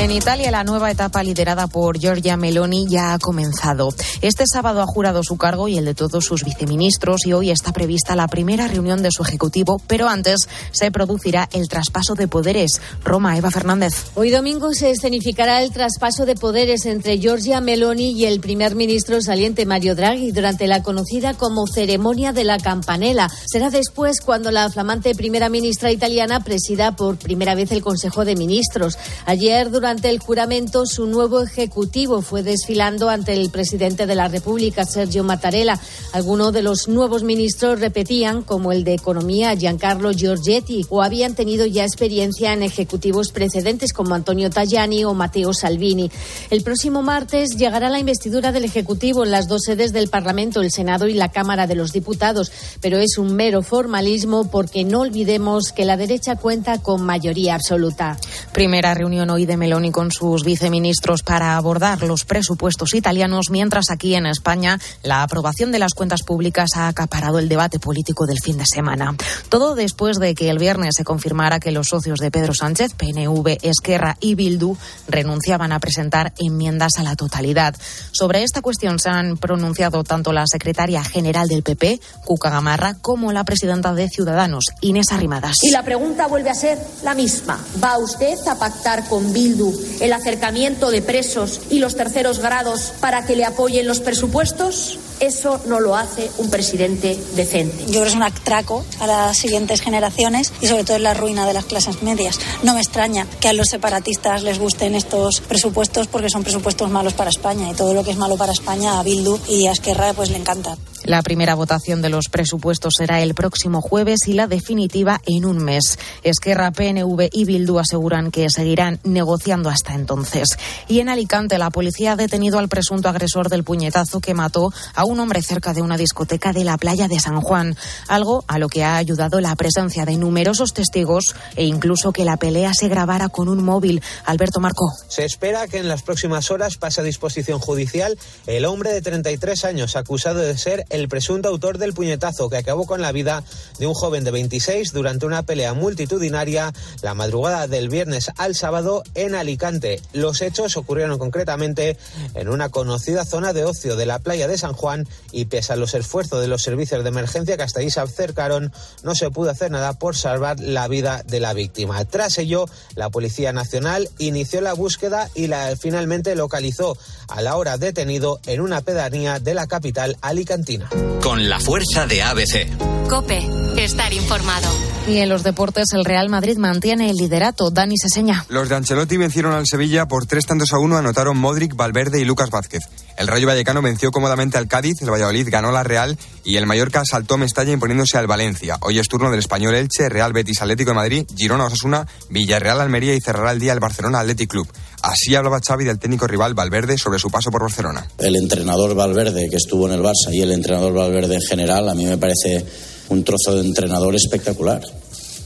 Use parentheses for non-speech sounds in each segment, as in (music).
En Italia, la nueva etapa liderada por Giorgia Meloni ya ha comenzado. Este sábado ha jurado su cargo y el de todos sus viceministros y hoy está prevista la primera reunión de su ejecutivo, pero antes se producirá el traspaso de poderes. Roma, Eva Fernández. Hoy domingo se escenificará el traspaso de poderes entre Giorgia Meloni y el primer ministro saliente Mario Draghi durante la conocida como ceremonia de la campanela. Será después cuando la flamante primera ministra italiana presida por primera vez el Consejo de Ministros. Ayer, durante durante el juramento, su nuevo ejecutivo fue desfilando ante el presidente de la República, Sergio Mattarella. Algunos de los nuevos ministros repetían, como el de Economía, Giancarlo Giorgetti, o habían tenido ya experiencia en ejecutivos precedentes como Antonio Tajani o Matteo Salvini. El próximo martes llegará la investidura del Ejecutivo en las dos sedes del Parlamento, el Senado y la Cámara de los Diputados, pero es un mero formalismo porque no olvidemos que la derecha cuenta con mayoría absoluta. Primera reunión hoy de Melón y con sus viceministros para abordar los presupuestos italianos, mientras aquí en España la aprobación de las cuentas públicas ha acaparado el debate político del fin de semana. Todo después de que el viernes se confirmara que los socios de Pedro Sánchez, PNV, Esquerra y Bildu renunciaban a presentar enmiendas a la totalidad. Sobre esta cuestión se han pronunciado tanto la secretaria general del PP, Cuca Gamarra, como la presidenta de Ciudadanos, Inés Arrimadas. Y la pregunta vuelve a ser la misma. ¿Va usted a pactar con Bildu el acercamiento de presos y los terceros grados para que le apoyen los presupuestos? Eso no lo hace un presidente decente. Yo creo que es un atraco a las siguientes generaciones y sobre todo es la ruina de las clases medias. No me extraña que a los separatistas les gusten estos presupuestos porque son presupuestos malos para España y todo lo que es malo para España a Bildu y a Esquerra pues le encanta. La primera votación de los presupuestos será el próximo jueves y la definitiva en un mes. Esquerra, PNV y Bildu aseguran que seguirán negociando hasta entonces. Y en Alicante, la policía ha detenido al presunto agresor del puñetazo que mató a un hombre cerca de una discoteca de la playa de San Juan, algo a lo que ha ayudado la presencia de numerosos testigos e incluso que la pelea se grabara con un móvil. Alberto Marco. Se espera que en las próximas horas pase a disposición judicial el hombre de 33 años acusado de ser el presunto autor del puñetazo que acabó con la vida de un joven de 26 durante una pelea multitudinaria la madrugada del viernes al sábado en Alicante. Los hechos ocurrieron concretamente en una conocida zona de ocio de la playa de San Juan y pese a los esfuerzos de los servicios de emergencia que hasta ahí se acercaron, no se pudo hacer nada por salvar la vida de la víctima. Tras ello, la Policía Nacional inició la búsqueda y la finalmente localizó a la hora detenido en una pedanía de la capital alicantina. Con la fuerza de ABC. Cope, estar informado. Y en los deportes, el Real Madrid mantiene el liderato. Dani Seseña. Los de Ancelotti vencieron al Sevilla por tres tantos a uno, anotaron Modric, Valverde y Lucas Vázquez. El Rayo Vallecano venció cómodamente al Cádiz, el Valladolid ganó la Real y el Mallorca saltó Mestalla imponiéndose al Valencia. Hoy es turno del español Elche, Real Betis Atlético de Madrid, Girona Osasuna, Villarreal Almería y cerrará el día el Barcelona Athletic Club. Así hablaba Xavi del técnico rival Valverde sobre su paso por Barcelona. El entrenador Valverde que estuvo en el Barça y el entrenador Valverde en general a mí me parece un trozo de entrenador espectacular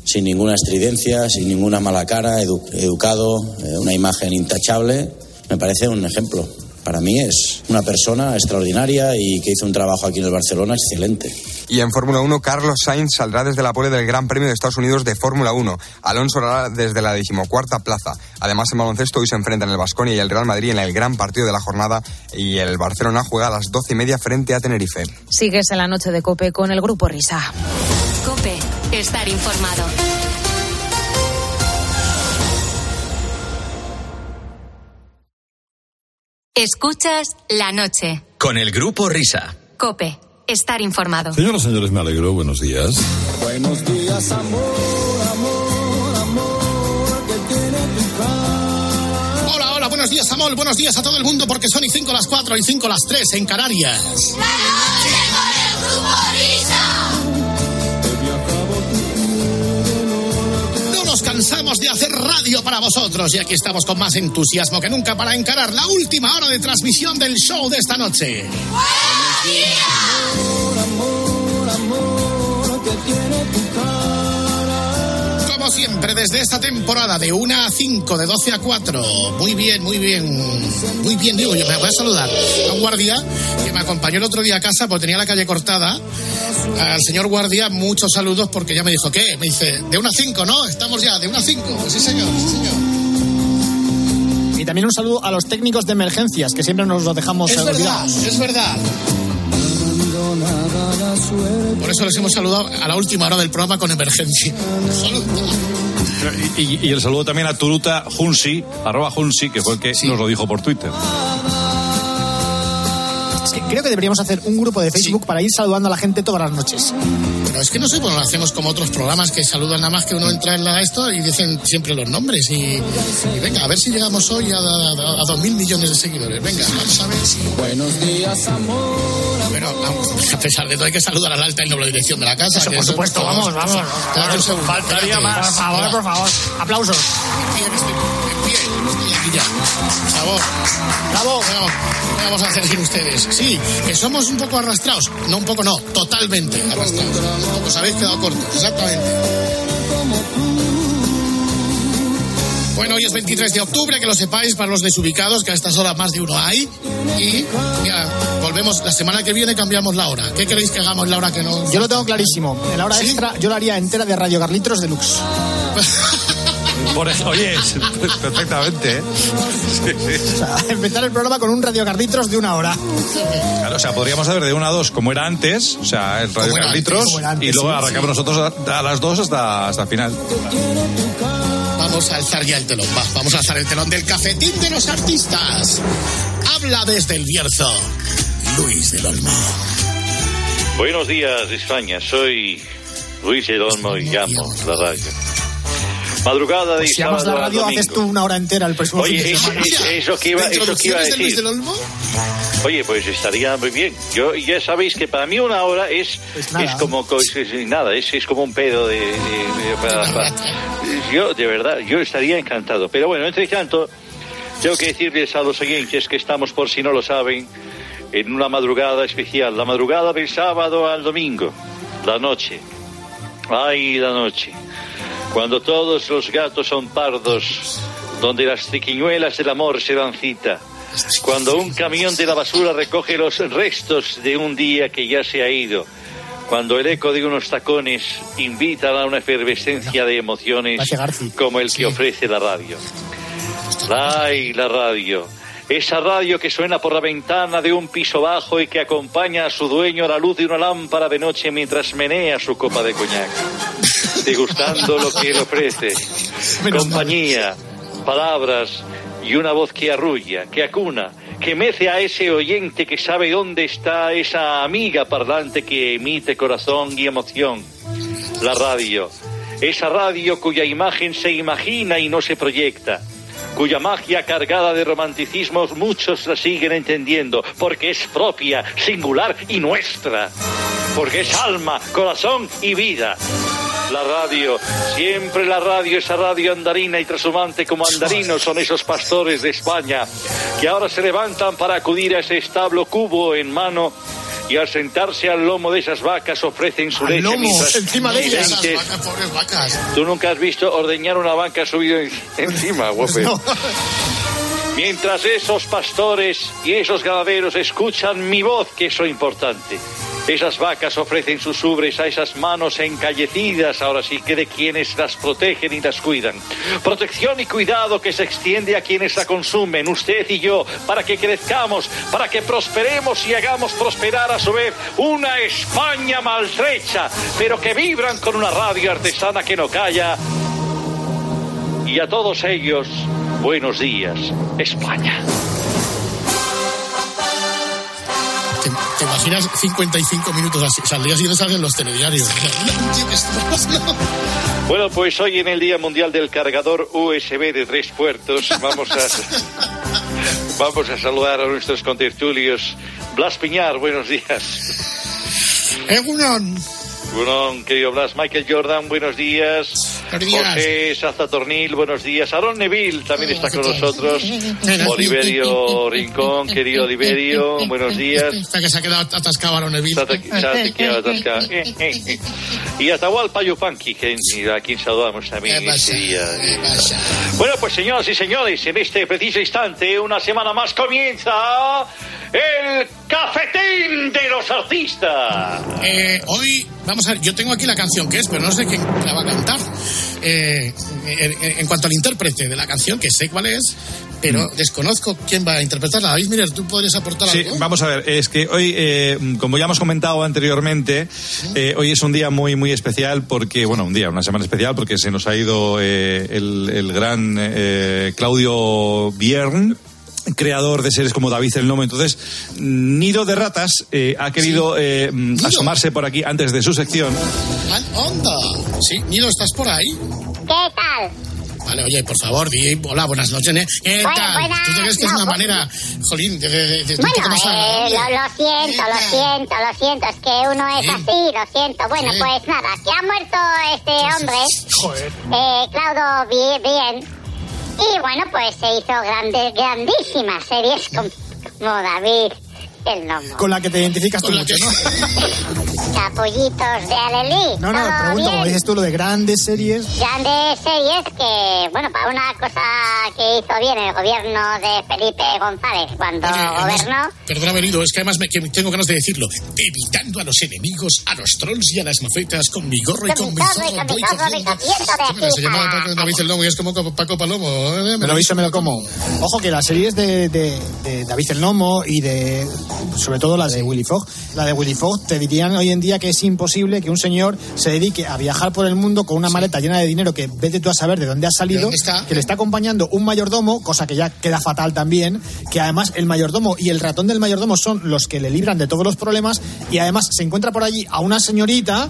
sin ninguna estridencia, sin ninguna mala cara, educado, eh, una imagen intachable. Me parece un ejemplo. Para mí es una persona extraordinaria y que hizo un trabajo aquí en el Barcelona excelente. Y en Fórmula 1, Carlos Sainz saldrá desde la pole del Gran Premio de Estados Unidos de Fórmula 1. Alonso hará desde la decimocuarta plaza. Además, en baloncesto hoy se enfrentan el Vasconia y el Real Madrid en el gran partido de la jornada y el Barcelona juega a las doce y media frente a Tenerife. Sigues en la noche de Cope con el Grupo Risa. Cope, estar informado. Escuchas la noche. Con el Grupo Risa. Cope, estar informado. Señoras y señores, me alegro. Buenos días. Buenos días, amor, amor, amor, que tiene tu cara. Hola, hola, buenos días, amor. Buenos días a todo el mundo porque son y 5 las 4 y 5 las 3 en Canarias. La noche con el Grupo Risa. Cansamos de hacer radio para vosotros y aquí estamos con más entusiasmo que nunca para encarar la última hora de transmisión del show de esta noche. Siempre, tardes de esta temporada de 1 a 5, de 12 a 4. Muy bien, muy bien. Muy bien, digo yo. Me voy a saludar a un guardia que me acompañó el otro día a casa porque tenía la calle cortada. Al señor guardia, muchos saludos porque ya me dijo, ¿qué? Me dice, de 1 a 5, ¿no? Estamos ya, de 1 a 5. Pues sí, señor, sí, señor. Y también un saludo a los técnicos de emergencias, que siempre nos los dejamos Es verdad, olvidados. es verdad. Por eso les hemos saludado a la última hora del programa con emergencia. Y, y- y el saludo también a Turuta Junsi, arroba Junsi, que fue el que nos lo dijo por Twitter. Creo que deberíamos hacer un grupo de Facebook para ir saludando a la gente todas las noches. Pero es que no sé, bueno, lo hacemos como otros programas que saludan nada más que uno entra en la esto y dicen siempre los nombres. Y, y venga, a ver si llegamos hoy a, a, a dos mil millones de seguidores. Venga, vamos a ver si. Buenos días, amor. Bueno, a pesar de todo hay que saludar al alta y noble dirección de la casa. Eso, por supuesto, vamos, vamos. Espérate un segundo, Faltaría más. Por favor, por favor. Aplausos. Favor. Bravo. Bueno, ¿qué vamos a hacer sin ustedes? Sí, que somos un poco arrastrados. No, un poco no, totalmente arrastrados. Os habéis quedado cortos, exactamente. Bueno, hoy es 23 de octubre, que lo sepáis para los desubicados, que a estas horas más de uno hay. Y ya, volvemos, la semana que viene cambiamos la hora. ¿Qué queréis que hagamos la hora que no...? Yo lo tengo clarísimo. En la hora ¿Sí? extra yo lo haría entera de Radio Carlitos Deluxe. (laughs) Por eso, oye, (laughs) es- perfectamente, ¿eh? Sí, sí. O sea, empezar el programa con un Radio Carlitos de una hora. Claro, o sea, podríamos hacer de una a dos como era antes, o sea, el Radio Como era Carlitos, antes, como era antes, y luego sí, arrancamos nosotros a, a las dos hasta, hasta el final. Vamos a alzar ya el telón, va, vamos a alzar el telón del cafetín de los artistas. Habla desde el Bierzo, Luis del Olmo. Buenos días, España. Soy Luis Edolmo y llamo la radio. Madrugada de Si llamas sábado la radio, haces tú una hora entera el próximo fin Oye, de eso, eso- que iba, ¿De eso que iba a de decir. Olmo? Oye, pues estaría muy bien. Yo ya sabéis que para mí una hora es Pues nada. es como co- es- es nada, es, es como un pedo de, de- de- para- para- yo de verdad yo estaría encantado. Pero bueno, entre tanto tengo que decirles a los oyentes que estamos por si no lo saben en una madrugada especial, la madrugada del sábado al domingo, la noche. Ay, la noche. Cuando todos los gatos son pardos, donde las triquiñuelas del amor se dan cita. Cuando un camión de la basura recoge los restos de un día que ya se ha ido. Cuando el eco de unos tacones invita a una efervescencia de emociones como el que ofrece la radio. Ay, la radio. Esa radio que suena por la ventana de un piso bajo y que acompaña a su dueño a la luz de una lámpara de noche mientras menea su copa de coñac, degustando lo que él ofrece. (laughs) Compañía, palabras y una voz que arrulla, que acuna, que mece a ese oyente que sabe dónde está esa amiga parlante que emite corazón y emoción. La radio. Esa radio cuya imagen se imagina y no se proyecta cuya magia cargada de romanticismos muchos la siguen entendiendo, porque es propia, singular y nuestra, porque es alma, corazón y vida. La radio, siempre la radio, esa radio andarina y trashumante como andarinos son esos pastores de España, que ahora se levantan para acudir a ese establo cubo en mano y al sentarse al lomo de esas vacas ofrecen su leche lomo, encima de ellas. Esas vacas, pobres vacas. Tú nunca has visto ordeñar una vaca subido en- (laughs) encima, guapo. No. Mientras esos pastores y esos ganaderos escuchan mi voz, que es lo importante. Esas vacas ofrecen sus ubres a esas manos encallecidas, ahora sí que de quienes las protegen y las cuidan. Protección y cuidado que se extiende a quienes la consumen, usted y yo, para que crezcamos, para que prosperemos y hagamos prosperar a su vez una España maltrecha, pero que vibran con una radio artesana que no calla. Y a todos ellos, buenos días, España. ¿Te, te imaginas 55 minutos así? O sea, al día siguiente salen los telediarios. (laughs) Bueno, pues hoy en el Día Mundial del Cargador USB de tres puertos vamos a (laughs) vamos a saludar a nuestros contertulios. Blas Piñar, buenos días. Egunon. Bueno, querido Blas, Michael Jordan, buenos días. Buenos días. José Sazatornil, buenos días. Aaron Neville también está con nosotros. Oliverio Rincón, querido Oliverio, buenos días. Está que se ha quedado atascado Aaron Neville. Se ha- se ha quedado atascado. Y Atahualpa Yupanqui, que a quien saludamos también este día. Bueno, pues señoras y señores, en este preciso instante, una semana más comienza el cafetín de los artistas. Eh, hoy, vamos a ver, yo tengo aquí la canción que es, pero no sé quién la va a cantar. Eh, en, en cuanto al intérprete de la canción, que sé cuál es, pero desconozco quién va a interpretarla. David Miller, ¿tú podrías aportar Sí, algo? vamos a ver, es que hoy, eh, como ya hemos comentado anteriormente, eh, hoy es un día muy, muy especial porque, bueno, un día, una semana especial porque se nos ha ido el, el gran Claudio Biern creador de series como David el Nomo. Entonces, Nido de Ratas eh, ha querido eh, mm, asomarse por aquí antes de su sección. Ah, ¡Onda! Sí, Nido, ¿estás por ahí? ¿Qué tal? Vale, oye, por favor, di hola, buenas noches. ¿eh? ¿Qué Bueno, tal? buenas, ¿Tú te crees que es no, una bu- manera, jolín, de, de, de- de un Bueno, poco más eh, lo, lo siento, lo siento, lo siento, es que uno es Sí. así, lo siento. Bueno, Sí. pues nada, que ha muerto este hombre, Joder. eh, Claudio Bi- Bien, y bueno, pues se hizo grandes, grandísimas series como, David el Nomo, Con la que te identificas tú Con mucho, que- ¿no? (laughs) Capullitos de Alelí, No, no, pregunto, como dices tú, lo de grandes series. Grandes series que, bueno, para una cosa que hizo bien el gobierno de Felipe González cuando Oye, además, gobernó, Perdóname, Nido, es que además me, que tengo ganas de decirlo. Evitando a los enemigos, a los trolls y a las mofetas con mi gorro y Con con mi mi gorro y con mi zorro se aquí llama a- Paco- David el Lomo y es como Paco Palomo. ¿eh? Me lo he visto, me lo como. Ojo que las series de, de- de David el Nomo y de. Sobre todo la de Willy Fogg. La de Willy Fogg te dirían hoy en día que es imposible que un señor se dedique a viajar por el mundo con una maleta llena de dinero que vete tú a saber de dónde ha salido. Que le está acompañando un mayordomo, cosa que ya queda fatal también. Que además el mayordomo y el ratón del mayordomo son los que le libran de todos los problemas. Y además se encuentra por allí a una señorita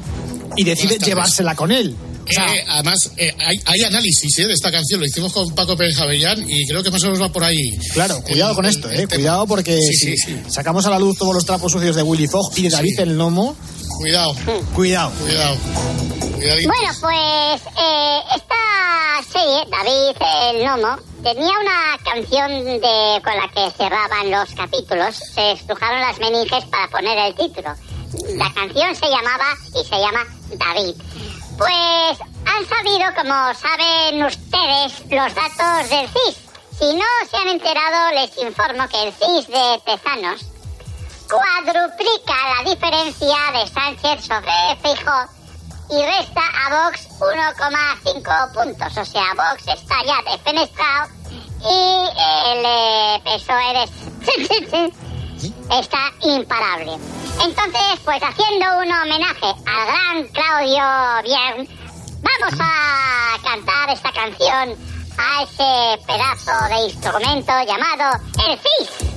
y decide llevársela con él. Eh, además, eh, hay, hay análisis eh, de esta canción, lo hicimos con Paco Pérez Avellán y creo que más o menos va por ahí. Claro, cuidado El- con el- esto, el eh. tema. Cuidado porque Sí, si sí, sí. sacamos a la luz todos los trapos sucios de Willy Fogg y de David Sí. el Nomo, Cuidado, cuidado. cuidado. Cuidadito. Bueno, pues eh, esta serie, David el Nomo, tenía una canción de, con la que cerraban los capítulos. Se estrujaron las meninges para poner el título. La canción se llamaba y se llama David. Pues han sabido, como saben ustedes, los datos del CIS. Si no se han enterado, les informo que el CIS de Tezanos cuadruplica la diferencia de Sánchez sobre Feijóo y resta a Vox 1,5 puntos. O sea, Vox está ya defenestrado y el eh, PSOE de- (laughs) está imparable. Entonces, pues haciendo un homenaje al gran Claudio Bien, vamos a cantar esta canción a ese pedazo de instrumento llamado el CIS.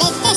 Let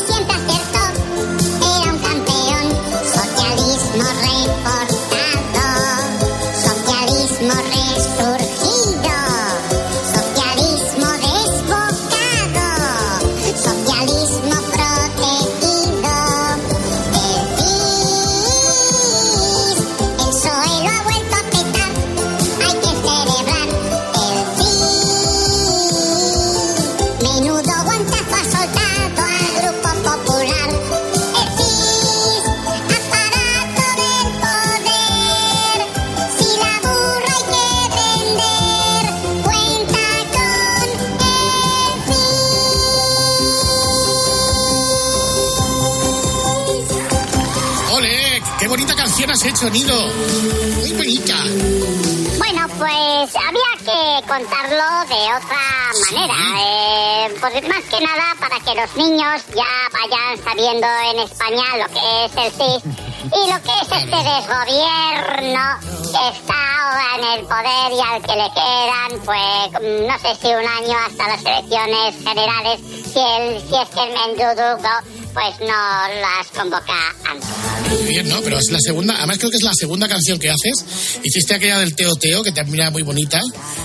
de otra manera. Eh, pues más que nada para que los niños ya vayan sabiendo en España lo que es el CIS y lo que es este desgobierno que está ahora en el poder y al que le quedan, pues no sé si un año hasta las elecciones generales, si, el, si es que el Mendudugo pues no las convoca antes. Muy bien, ¿no? Pero es la segunda, además creo que es la segunda canción que haces. Hiciste aquella del Teo Teo, que también era muy bonita.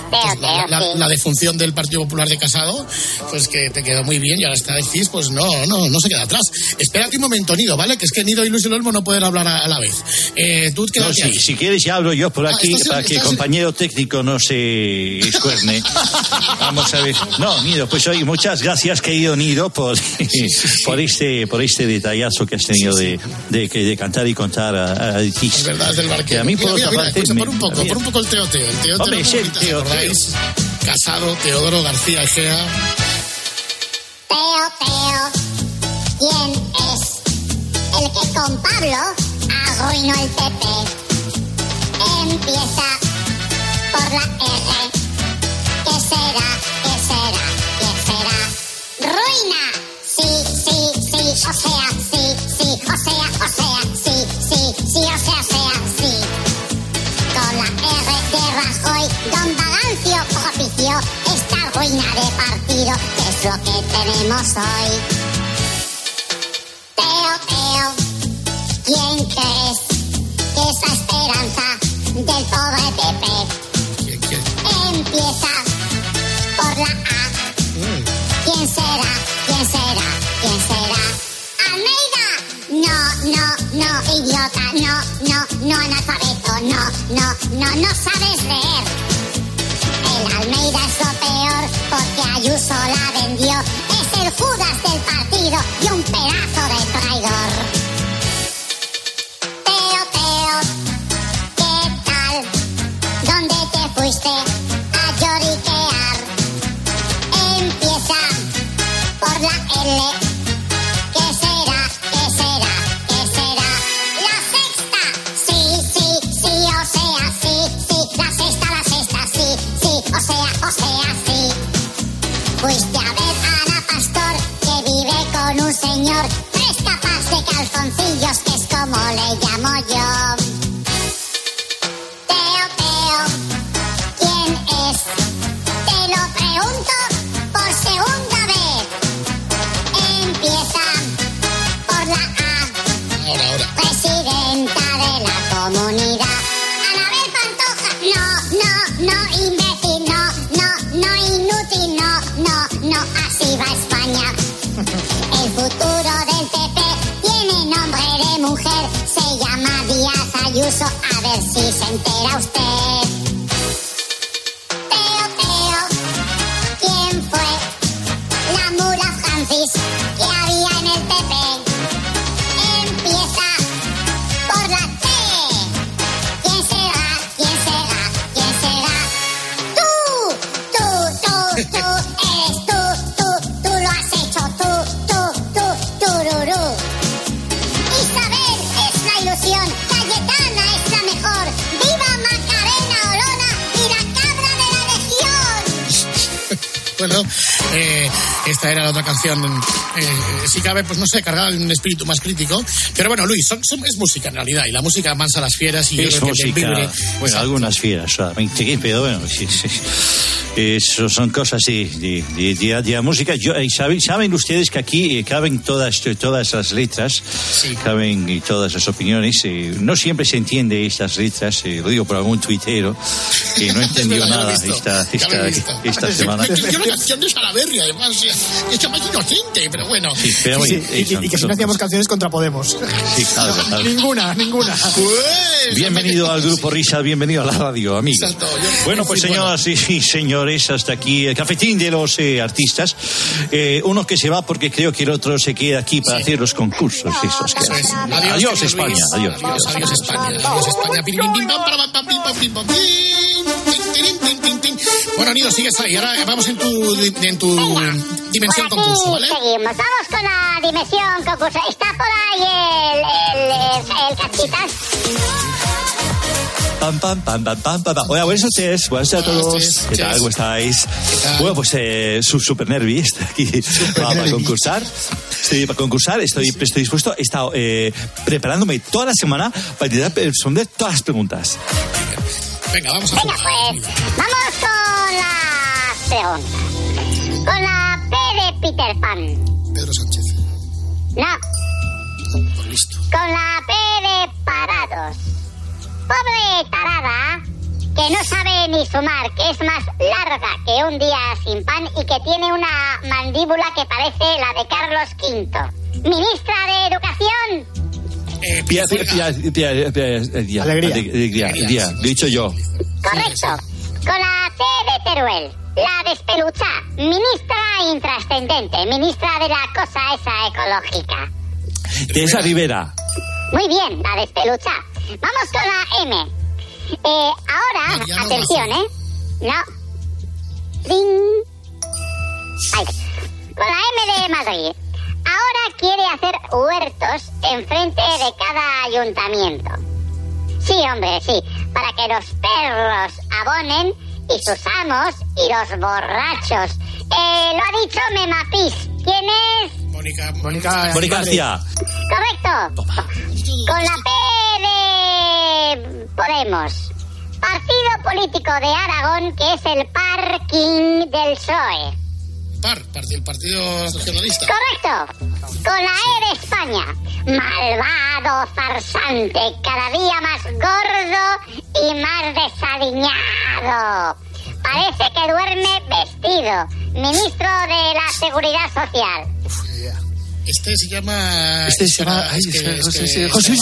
Teo, La, la- sí. la defunción del Partido Popular de Casado, pues que te quedó muy bien y ahora está decís, pues no, no, no se queda atrás. Espérate un momento, Nido, ¿vale? Que es que Nido y Luis el Olmo no pueden hablar a, a la vez. Eh, tú No, sí, ahí. si quieres ya hablo yo por Ah, aquí para que el compañero técnico no se escuerne. (laughs) Vamos a ver. No, Nido, pues oye, muchas gracias, querido Nido, por, por este por este detallazo que has tenido de, de, que- de cantar y contar a, a Es verdad, es del barquero. Que a mí, por mira, otra mira, parte, escucha, me- por un poco, por un poco el Teo Teo. El Teo Teo Hombre, es el bonita, Casado, Teodoro García Egea. Teo, Teo, ¿quién es el que con Pablo arruinó el PP? Empieza por la R. ¿Qué será? ¿Qué será? ¿Qué será? ¡Ruina! Sí, sí, sí, o sea, sí, sí, o sea, o sea, sí, sí, sí, o sea, sea, sí. Con la R de Rajoy, propició de partido, que es lo que tenemos hoy. Teo, Teo, ¿quién crees que es la esperanza del pobre PP? Empieza por la A. ¿Quién será? ¿Quién será? ¿Quién será? ¡Almeida! No, no, no, idiota, no, no, no, analfabeto, no, no, no, no sabes leer. Almeida es lo peor porque Ayuso la vendió. Es el Judas del partido y un pedazo de traidor. Teo, Teo, ¿qué tal? ¿Dónde te fuiste a lloriquear? Empieza por la L. Fuiste a ver a Ana Pastor que vive con un señor tres capas de calzoncillos que es como le llamo yo. Teo, Teo, ¿quién es? Te lo pregunto por segunda entera usted. Esta era la otra canción. Eh, si cabe, pues no sé, cargada de un espíritu más crítico. Pero bueno, Luis, son- son- es música en realidad. Y la música mansa a las fieras y yo Es que vibre. bueno, algunas fieras solamente, pero bueno, sí, sí. Eso son cosas de, de, de- de- de la música. Yo, eh, ¿saben, saben ustedes que aquí eh, caben todas, todas las letras, caben y todas las opiniones. eh, no siempre se entiende estas letras, eh, lo digo por algún tuitero que no (laughs) entendió nada visto, esta, esta, visto. esta semana. Escribió una canción de Salaberry, además. eh, Es más inocente, pero bueno. Sí, pero Sí, sí, y, y que si no hacíamos canciones contra Podemos. Sí, claro, claro. (laughs) ninguna, ninguna. Pues, Bienvenido al grupo Risa, bienvenido a la radio, amigo. Exacto, yo- Bueno, pues señoras y (laughs) señores, hasta aquí el cafetín de los eh, artistas. Eh, uno que se va porque creo que el otro se queda aquí para hacer los concursos. esos que Eso es. Adiós, Adiós, España. Adiós. Adiós, adiós, España. Adiós, España. Pim, pim, pim, pam, para, pam, pam, pim, pam, pim, pam, pim. Tin, tin, tin. Bueno, Nido, sigues ahí. Ahora vamos en tu, en tu dimensión Por aquí concurso, ¿vale? seguimos. Vamos con la dimensión concurso. Está por ahí el, el, el, el cachitas. Pam, pam, pam, pam, pam, pam. Hola, buenas noches. Buenas noches a todos. ¿Qué tal? ¿Cómo estáis? Bueno, pues eh, su super nervi está aquí para, para concursar. Estoy para concursar, estoy, estoy dispuesto. He estado eh, preparándome toda la semana para intentar responder todas las preguntas. Venga, vamos a Venga, pues vamos con la segunda. Con la P de Peter Pan. Pedro Sánchez. No. Listo. Con la P de Parados. Pobre tarada que no sabe ni sumar, que es más larga que un día sin pan y que tiene una mandíbula que parece la de Carlos V. Ministra de Educación. Eh, Pia, pia, Pia, pia, pia, pia, pia, Alegría. Alegría. dicho yo. Correcto. Con la T de Teruel. La despelucha. Ministra intrascendente. Ministra de la cosa esa ecológica. Teresa Rivera. Muy bien, la despelucha. Vamos con la M. Eh, ahora, Mariano atención. ¿eh? No. Ahí. Con la M de Madrid. Ahora quiere hacer huertos enfrente de cada ayuntamiento. Sí, hombre, sí. Para que los perros abonen y sus amos y los borrachos. Eh, lo ha dicho Memapis. ¿Quién es? Mónica. Mónica, Mónica García. Correcto. Con la P de Podemos. Partido político de Aragón que es el parking del PSOE. Par, Partido Nacionalista. Correcto. Con la E de España. Malvado farsante, cada día más gordo y más desaliñado. Parece que duerme vestido. Ministro de la Seguridad Social. Este se llama. Este se llama. es que- es José que- José Luis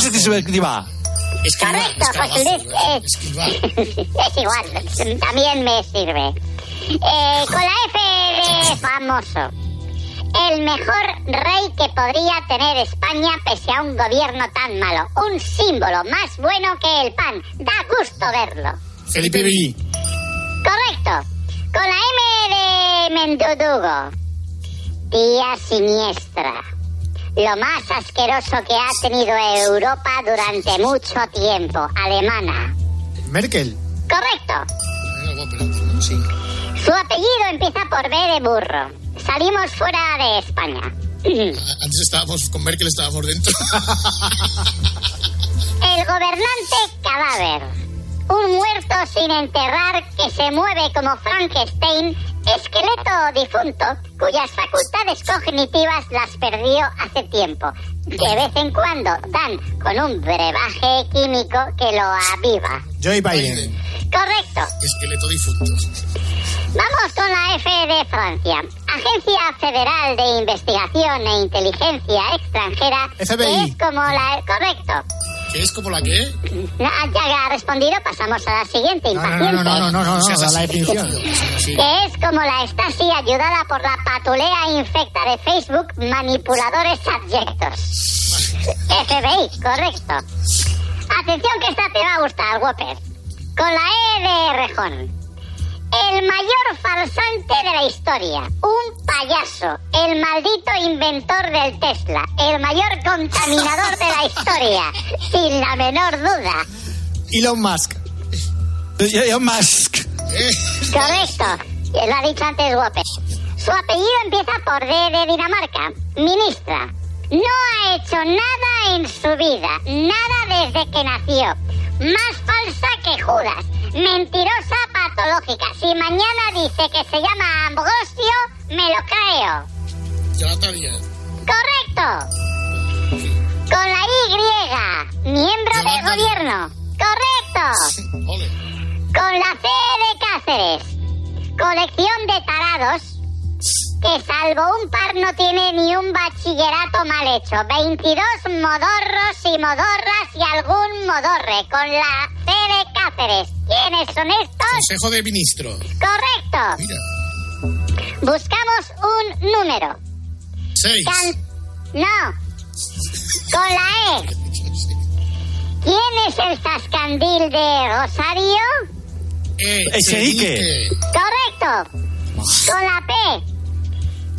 Correcto, José (laughs) es igual, también me sirve. Eh, con la F de famoso. El mejor rey que podría tener España pese a un gobierno tan malo. Un símbolo más bueno que el pan. Da gusto verlo. Felipe Villi. Correcto. Con la M de Mendudugo. Tía siniestra. Lo más asqueroso que ha tenido Europa durante mucho tiempo. Alemana. Merkel. Correcto. Sí. Su apellido empieza por B de burro. Salimos fuera de España. Antes estábamos con Merkel, estábamos dentro. (laughs) El gobernante cadáver. Un muerto sin enterrar que se mueve como Frankenstein, esqueleto difunto, cuyas facultades cognitivas las perdió hace tiempo. De vez en cuando dan con un brebaje químico que lo aviva. Joe Biden. Correcto. Esqueleto difunto. Vamos con la F de Francia. Agencia Federal de Investigación e Inteligencia Extranjera. FBI. Que es como la... Correcto. ¿Qué es como la que? No, ya ha respondido, pasamos a la siguiente. No, no, no, no, no, no, no, la definición. Que es como la Stasi ayudada por la patulea infecta de Facebook manipuladores abyectos. FBI, correcto. Atención que esta te va a gustar, Whopper. Con la E de Rejón. El mayor farsante de la historia, un payaso, el maldito inventor del Tesla, el mayor contaminador de la historia, (laughs) sin la menor duda. Elon Musk. Elon Musk. Correcto, lo ha dicho antes Whopper. Su apellido empieza por D de Dinamarca. Ministra, no ha hecho nada en su vida, nada desde que nació. Más falsa que Judas. Mentirosa patológica. Si mañana dice que se llama Ambrosio, me lo creo. Yolanda Correcto. Con la Y, miembro del gobierno. Correcto. Con la C de Cáceres. Colección de tarados que salvo un par no tiene ni un bachillerato mal hecho. 22 modorros y modorras y algún modorre. Con la C de Cáceres. ¿Quiénes son estos? Consejo de Ministros. Correcto. Buscamos un número. Seis. Can- No. Con la E. ¿Quién es el Zascandil de Rosario? Echenique. Correcto. Con la P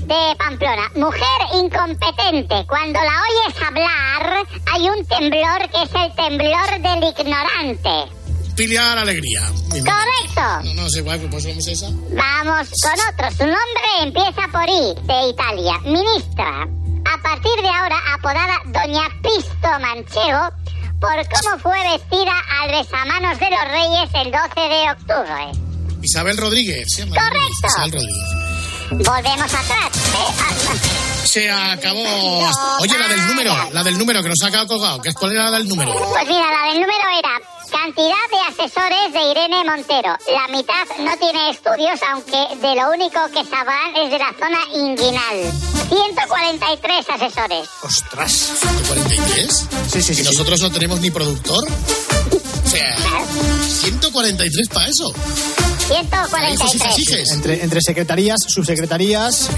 de Pamplona. Mujer incompetente. Cuando la oyes hablar, hay un temblor que es el temblor del ignorante. Pilar Alegría. Correcto. No, no sé, bueno, pues vamos esa. Vamos con otro. Su nombre empieza por I, de Italia. Ministra. A partir de ahora, apodada Doña Pisto Manchego, por cómo fue vestida al besamanos de los Reyes el 12 de octubre. Isabel Rodríguez. llama. Correcto. Isabel Rodríguez. Volvemos atrás. ¿eh? (laughs) Se acabó. Oye, la del número, la del número que nos ha quedado colgado. ¿Qué- ¿Cuál era la del número? Pues mira, la del número era cantidad de asesores de Irene Montero. La mitad no tiene estudios, aunque de lo único que sabrán es de la zona inguinal. 143 asesores. Ostras. ¿143? Sí, sí, ¿Y sí. nosotros no tenemos ni productor? O sea, 143 para eso. 143. Entre, entre secretarías, subsecretarías,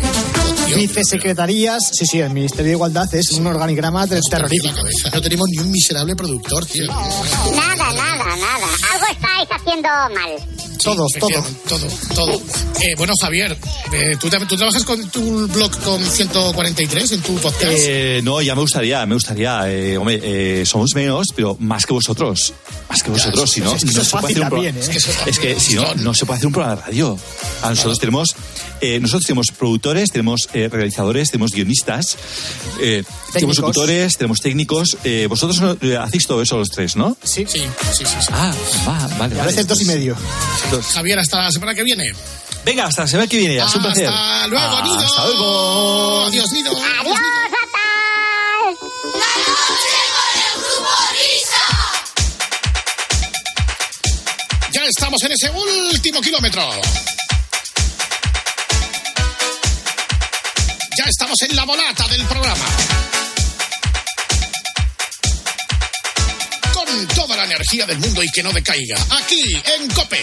vicesecretarías. Sí, sí, el Ministerio de Igualdad es un organigrama terrorífico. No tenemos ni un miserable productor, tío. Nada, nada, nada. Algo estáis haciendo mal. Todos, todos. Todo, todo. Eh, bueno, Javier, eh, ¿tú, tú trabajas con tu blog con 143 en tu podcast? Eh, no, ya me gustaría, me gustaría. Eh, hombre, eh, somos menos, pero más que vosotros. Más que vosotros, si no, es que eso no es se puede fácil hacer un también, programa. Es que, es que si no, no se puede hacer un programa de radio. A nosotros tenemos, eh, nosotros tenemos productores, tenemos eh, realizadores, tenemos guionistas, eh, tenemos locutores, tenemos técnicos. Eh, vosotros hacéis todo eso los tres, ¿no? Sí. Sí, sí, sí. sí. Ah, va, vale, A vale. veces dos y medio. Javier, hasta la semana que viene. Venga, hasta la semana que viene. Es un placer. Hasta luego, Nido. Hasta luego. Adiós, Nido. Adiós. Ya estamos en ese último kilómetro. Estamos en la volata del programa. Con toda la energía del mundo y que no decaiga. Aquí en Cope.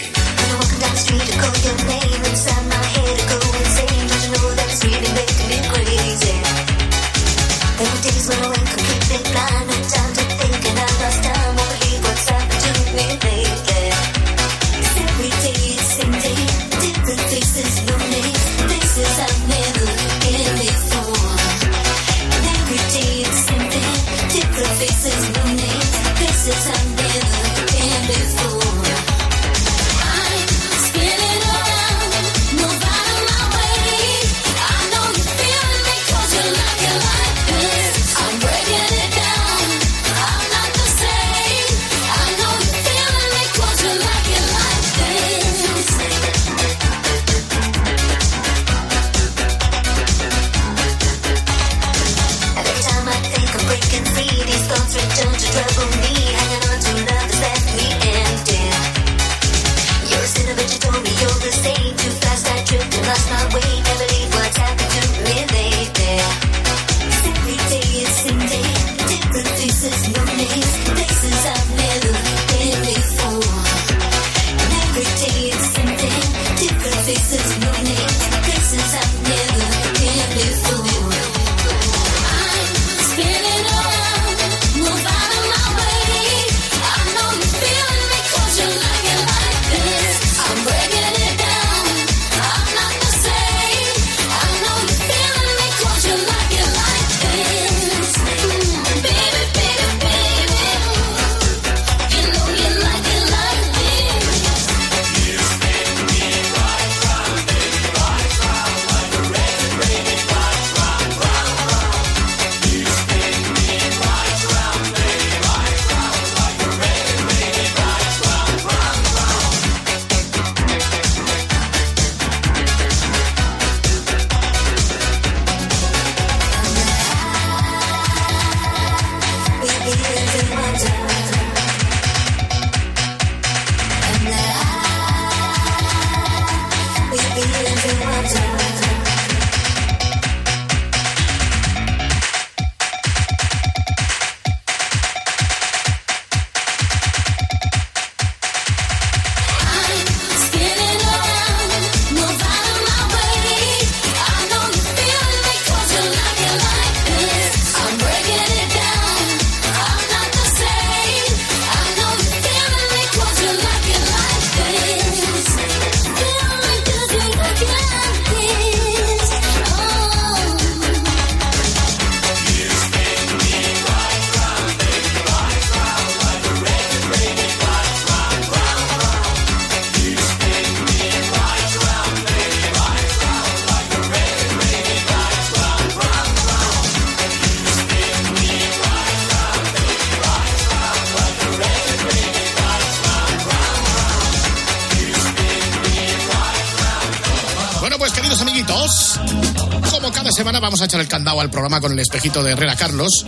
Candado al programa con el espejito de Herrera Carlos.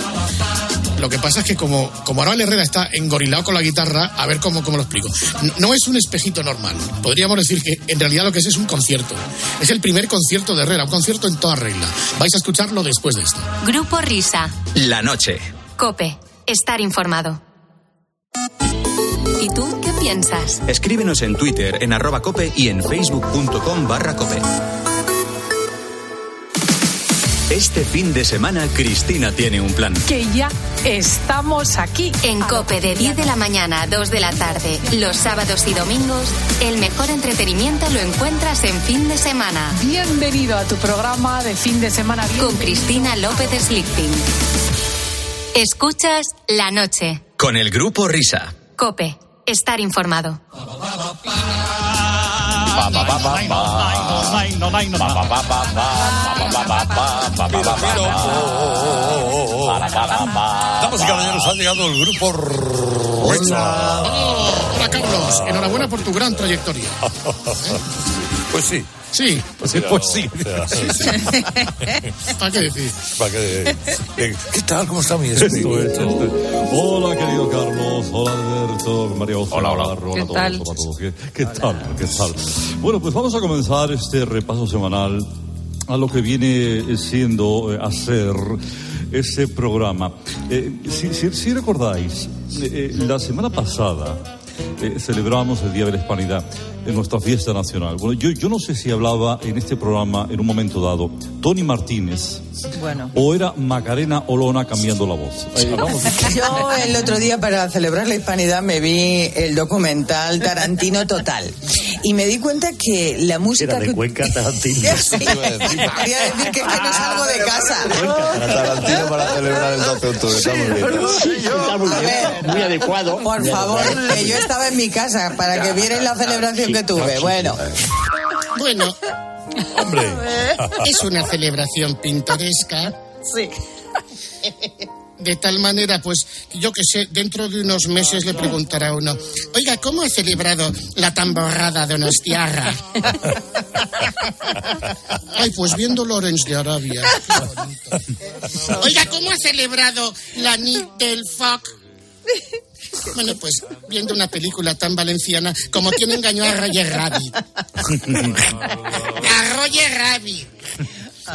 Lo que pasa es que como, como ahora el Herrera está engorilado con la guitarra, a ver cómo, cómo lo explico. No es un espejito normal. Podríamos decir que en realidad lo que es es un concierto. Es el primer concierto de Herrera, un concierto en toda regla. Vais a escucharlo después de esto. Grupo Risa. La noche. Cope. Estar informado. ¿Y tú qué piensas? Escríbenos en Twitter, en arroba cope y en facebook.com barra cope. Este fin de semana Cristina tiene un plan. Que ya estamos aquí. En Cope de 10 de la mañana a 2 de la tarde, los sábados y domingos, el mejor entretenimiento lo encuentras en fin de semana. Bienvenido a tu programa de fin de semana. Con Cristina López Slichting. Escuchas La Noche. Con el grupo Risa. Cope. Estar informado. Damas y caballeros, ha llegado el grupo. Hola Carlos, enhorabuena por tu gran trayectoria. (laughs) Pues sí. Sí. Pues sí, pues sí. (laughs) ¿Para qué decir? ¿Para qué? Eh, ¿Qué tal? ¿Cómo está mi espíritu? Hola, querido Carlos. Hola, Alberto. María José. Hola, hola. Hola ¿Qué a todos, tal? hola a todos. ¿Qué, qué tal? ¿Qué tal? Bueno, pues vamos a comenzar este repaso semanal a lo que viene siendo eh, hacer este programa. Eh, si, si- si recordáis, eh, la semana pasada eh, celebramos el Día de la Hispanidad en nuestra fiesta nacional. Bueno, yo, yo no sé si hablaba en este programa en un momento dado Tony Martínez Bueno. o era Macarena Olona cambiando la voz. Eh, vamos. Yo el otro día para celebrar la hispanidad me vi el documental Tarantino Total y me di cuenta que la música Era de que... Cuenca (laughs) Tarantino. Sí, quería decir que es que no salgo de casa. Tarantino para celebrar el 12 de octubre. Está muy bien. A ver, Muy adecuado. por favor, que yo estaba en mi casa para que vierais la celebración que tuve. Bueno, Bueno, Hombre. es una celebración pintoresca. Sí. De tal manera, pues, yo que sé, dentro de unos meses le preguntará a uno, oiga, ¿cómo ha celebrado la tamborrada de Donostiarra? (laughs) Ay, pues viendo Lorenz de Arabia. qué bonito. Oiga, ¿cómo ha celebrado la nit del Foc? (laughs) Bueno, pues viendo una película tan valenciana como quien engañó a Roger Rabbit. (laughs) A Roger Rabbit.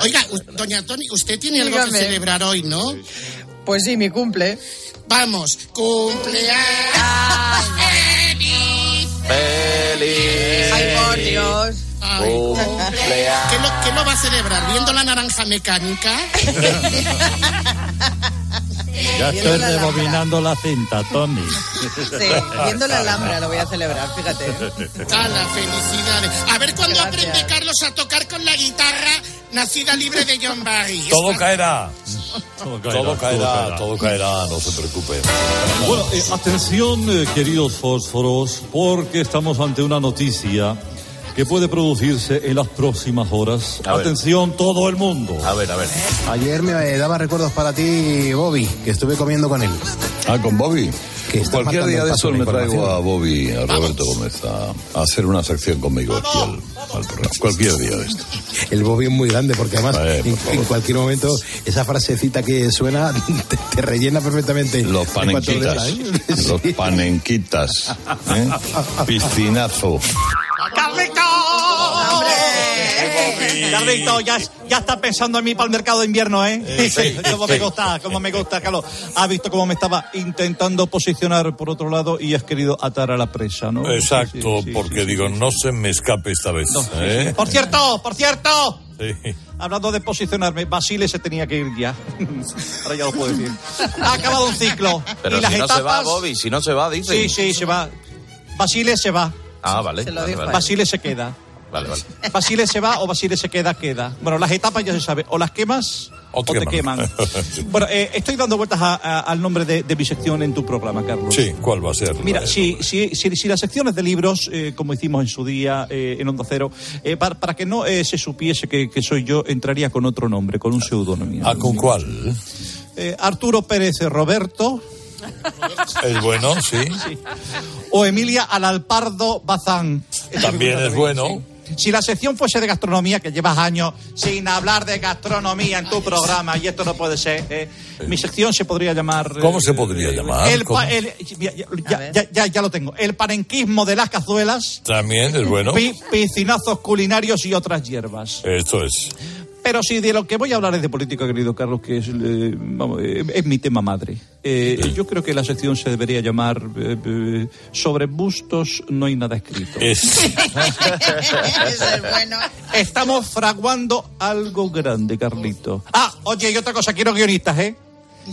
Oiga, doña Tony, usted tiene algo Dígame. que celebrar hoy, ¿no? Pues sí, mi cumple. Vamos, cumpleaños feliz. Feliz. Ay, por Dios. Ay, ¿Qué lo, qué lo va a celebrar? ¿Viendo la naranja mecánica? (laughs) Ya estoy la rebobinando la cinta, Tony. Sí, viendo la Alhambra lo voy a celebrar, fíjate. ¡Hala, felicidades! A ver cuándo aprende Carlos a tocar con la guitarra nacida libre de John Barry. (laughs) Todo caerá. Todo Todo caerá, todo caerá, no se preocupe. Bueno, eh, atención, eh, queridos fósforos, porque estamos ante una noticia que puede producirse en las próximas horas. A ver. Atención, todo el mundo. A ver, a ver. Ayer me daba recuerdos para ti, Bobby, que estuve comiendo con él. Ah, con Bobby. Que Cualquier día de de me traigo a Bobby, a Roberto Gómez, a, a hacer una sección conmigo aquí al, al programa. Cualquier día de esto. El Bobby es muy grande porque además Eh, en, cualquier momento esa frasecita que suena (laughs) te, te rellena perfectamente. Los panenquitas. ¿eh? (laughs) Los panenquitas. ¿eh? (laughs) Piscinazo. Carlito, ya, ya está pensando en mí para el mercado de invierno, ¿eh? (laughs) como me gusta, como me gusta, Carlos. Has visto cómo me estaba intentando posicionar por otro lado y has querido atar a la presa, ¿no? Exacto, Sí, sí, porque sí, digo, no se me escape esta vez. No, sí, ¿eh? sí. Por cierto, por cierto. Sí. Hablando de posicionarme, Basile se tenía que ir ya. (laughs) Ahora ya lo puedo decir. Ha acabado un ciclo. Pero y las si no etapas... se va, Bobby, si no se va, dice. Sí, sí, se va. Basile se va. Ah, vale. vale, vale. Basile se queda. Vale, vale. Basile se va o Basile se queda, queda. Bueno, las etapas ya se sabe. O las quemas o, te queman. (laughs) Bueno, eh, estoy dando vueltas a- a- al nombre de, de mi sección en tu programa, Carlos. Sí, ¿cuál va a ser? Mira, si, si, si, si las secciones de libros, eh, como hicimos en su día eh, en Onda Cero, eh, para, para que no se supiese que, que soy yo, entraría con otro nombre, con un seudónimo. ¿Ah, con cuál? Arturo Pérez Roberto Es bueno, sí. o Emilia Alalpardo Bazán. También es bueno. Si la sección fuese de gastronomía, que llevas años sin hablar de gastronomía en tu programa, y esto no puede ser, eh, mi sección se podría llamar... ¿Cómo se eh, podría llamar? El, ¿Cómo? pa- el- ya, ya- ya- ya- ya lo tengo. El parenquismo de las cazuelas, También es bueno. pi- piscinazos culinarios y otras hierbas. Esto es. Pero si de lo que voy a hablar es de política, querido Carlos, que es, eh, vamos, eh, es mi tema madre. Eh, yo creo que la sección se debería llamar eh, Sobre bustos no hay nada escrito. (laughs) Estamos fraguando algo grande, Carlito. Ah, oye, y otra cosa, quiero guionistas, ¿eh?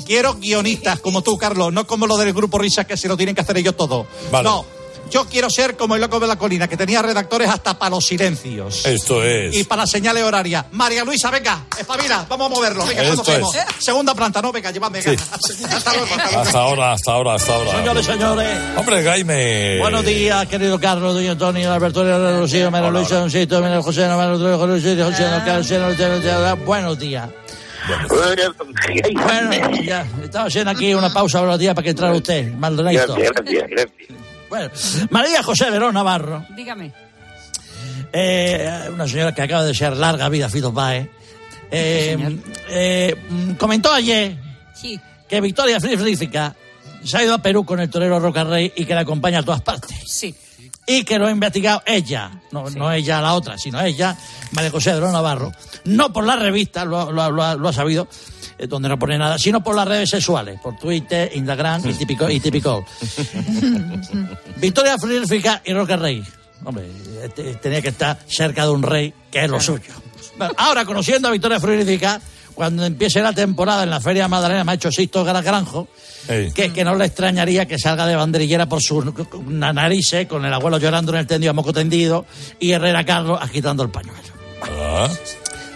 Quiero guionistas como tú, Carlos, no como lo del grupo Risas que se lo tienen que hacer ellos todo. Vale. No, yo quiero ser como el loco de la colina, que tenía redactores hasta para los silencios. Esto es. Y para las señales horarias. María Luisa, venga, espabila, vamos a moverlo. Venga, Esto es. Segunda planta, no, venga, llevadme, venga. Hasta luego. hasta luego. Hasta ahora, hasta ahora, hasta ahora. Señores, señores. Hombre, Jaime. Buenos días, querido Carlos, doña Antonio, Alberto, Lucía, María Luisa, Don Sito, María José, María José, José, José, José, José, Buenos días. Bueno, ya, estaba haciendo aquí una pausa buenos días para que entrara usted, Maldonado. Gracias, gracias, gracias. Bueno, María José Verón Navarro, Dígame. eh, una señora que acaba de desear larga vida Fito Páez, eh, eh, mm, comentó ayer Sí. que Victoria Friedrichska se ha ido a Perú con el torero Roca Rey y que la acompaña a todas partes. Sí. Y que lo ha investigado ella, no, no ella la otra, sino ella, María José de Navarro, no por la revista, lo, lo- lo ha- lo ha sabido, eh, donde no pone nada, sino por las redes sexuales, por Twitter, Instagram y típico. Y típico. (laughs) Victoria Friedrichska y Roca Rey. Hombre, eh, te- tenía que estar cerca de un rey, que es lo suyo. Bueno, ahora, conociendo a Victoria Friedrichska, cuando empiece la temporada en la Feria Magdalena, me ha hecho Sisto Granjo, que, que no le extrañaría que salga de banderillera por sus na- narices, con el abuelo llorando en el tendido a moco tendido y Herrera Carlos agitando el pañuelo. Ah.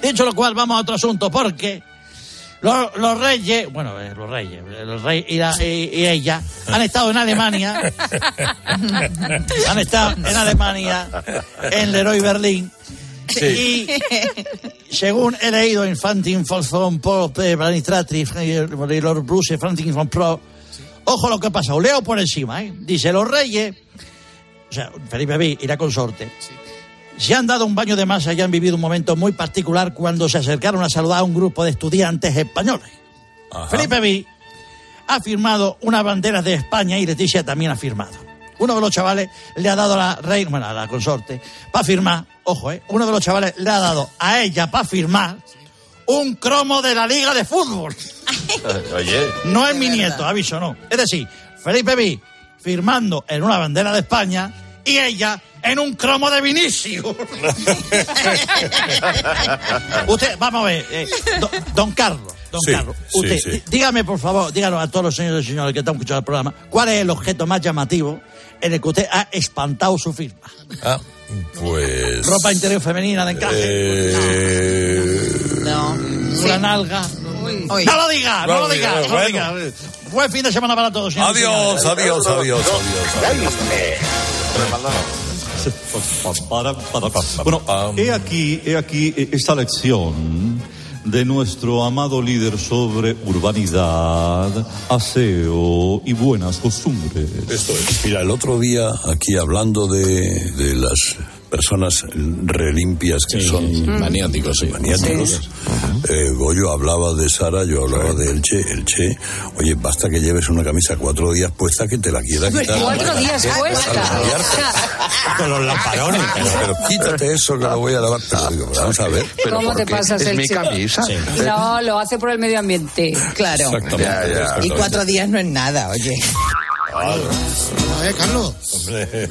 Dicho lo cual, vamos a otro asunto, porque los, los reyes, bueno, eh, los reyes, el rey y, la- y- y ella han estado en Alemania, han estado en Alemania, en Leroy Berlín, y según he leído en Fantin von Pro, Administratriz, y los Bruce, Fantin von Pro, ojo lo que ha pasado, leo por encima, ¿eh? dice, los reyes, o sea, Felipe V y la consorte, se han dado un baño de masa y han vivido un momento muy particular cuando se acercaron a saludar a un grupo de estudiantes españoles. Felipe V ha firmado unas banderas de España y Leticia también ha firmado. Uno de los chavales le ha dado a la reina, bueno, a la consorte, para firmar, ojo, eh, uno de los chavales le ha dado a ella para firmar un cromo de la Liga de Fútbol. (laughs) Oye. No es mi nieto, aviso, no. Es decir, Felipe V firmando en una bandera de España y ella en un cromo de Vinicius. (laughs) Usted, vamos a ver, eh, do- don Carlos, don Sí, Carlos, usted, sí. dígame por favor, díganos a todos los señores y señores que están escuchando el programa, ¿cuál es el objeto más llamativo en el que usted ha espantado su firma? Ah, pues. ¿Ropa interior femenina de encaje? Eh, No. ¿Una nalga? Uy. No lo diga, no, No lo diga, no lo diga. Buen fin de semana para todos. señores y Adiós, señores. adiós, adiós, adiós, adiós. Bueno, he aquí, he aquí esta lección de nuestro amado líder sobre urbanidad, aseo y buenas costumbres. Esto es. Mira, el otro día, aquí hablando de, de las personas relimpias que son Maniáticos, sí. maniáticos, eh, Goyo hablaba de Sara, yo hablaba de Elche. Elche, oye, basta que lleves una camisa cuatro días puesta que te la quiera quitar. Cuatro días cuesta. Con los lamparones. Pero, pero quítate eso que lo voy a lavar. Pero digo, vamos a ver. ¿Cómo te pasas es el mi camisa. No, lo hace por el medio ambiente. Claro. Exactamente. Ya, ya. Y cuatro días no es nada, oye. Carlos. Hombre.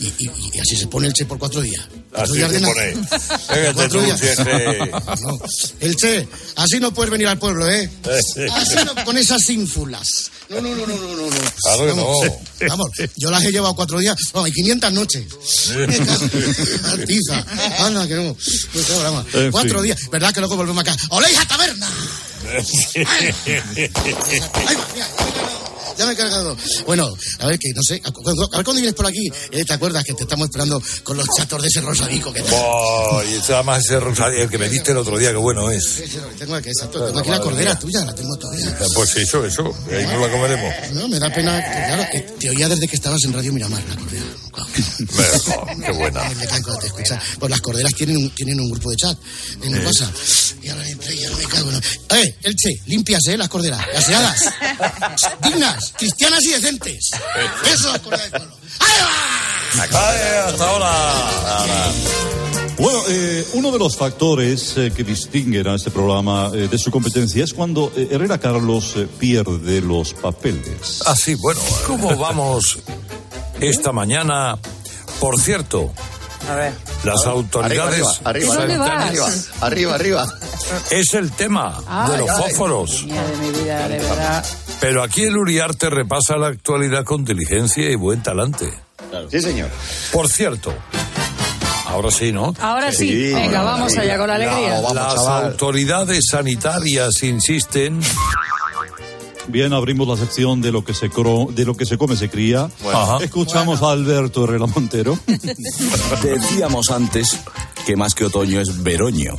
Y, y- y así se pone el Che por cuatro días. Así días se pone. (laughs) Cuatro días. (laughs) No. El Che, así no puedes venir al pueblo, ¿eh? (laughs) Así no, con esas ínfulas. No, no, no, no, no, no. no. Claro que Vamos, no. Vamos, yo las he llevado cuatro días. No, hay 500 noches. Anda, que no. Pues. En Cuatro fin. díar ¿Verdad que luego volvemos acá? ¡Oléis a taberna! Ahí va, mira, ya me he cargado. Bueno, a ver, que no sé, a, ver cuándo vienes por aquí. Eh, ¿Te acuerdas que te estamos esperando con los chatos de ese rosadico que Oh, y además ese rosario, el que me diste el otro día, que bueno es. Sí, sí, tengo aquí, exacto. Tengo aquí la cordera tuya, la tengo todavía. Pues eso, eso, ahí no la comeremos. No, me da pena, claro, que te oía desde que estabas en Radio Miramar, la cordera. Qué buena. (laughs) Me cago en te escucha. Pues las corderas tienen un, tienen un grupo de chat en Eh. WhatsApp. Y ahora entré y ahora me cago en... Eh, Elche, limpias, eh, las corderas. Aseadas. (laughs) Dignas, cristianas y decentes. Eso, las corderas del pueblo. hasta ahora. Bueno, eh, uno de los factores eh, que distinguen a este programa eh, de su competencia es cuando eh, Herrera Carlos eh, pierde los papeles. Ah, sí, bueno, ¿cómo vamos esta mañana? Por cierto, las autoridades Arriba, arriba, arriba, arriba, arriba, arriba. es el tema de los Ay, fósforos. Mía de mi vida, de verdad. Pero aquí el Uriarte repasa la actualidad con diligencia y buen talante. Sí, señor. Por cierto, ahora sí, ¿no? Ahora sí, venga, vamos allá con alegría. Las autoridades sanitarias insisten. Bien, abrimos la sección de lo que se cro- de lo que se come se cría. Ajá. Escuchamos a Alberto Herrera Montero. (laughs) Decíamos antes que más que otoño es veroño.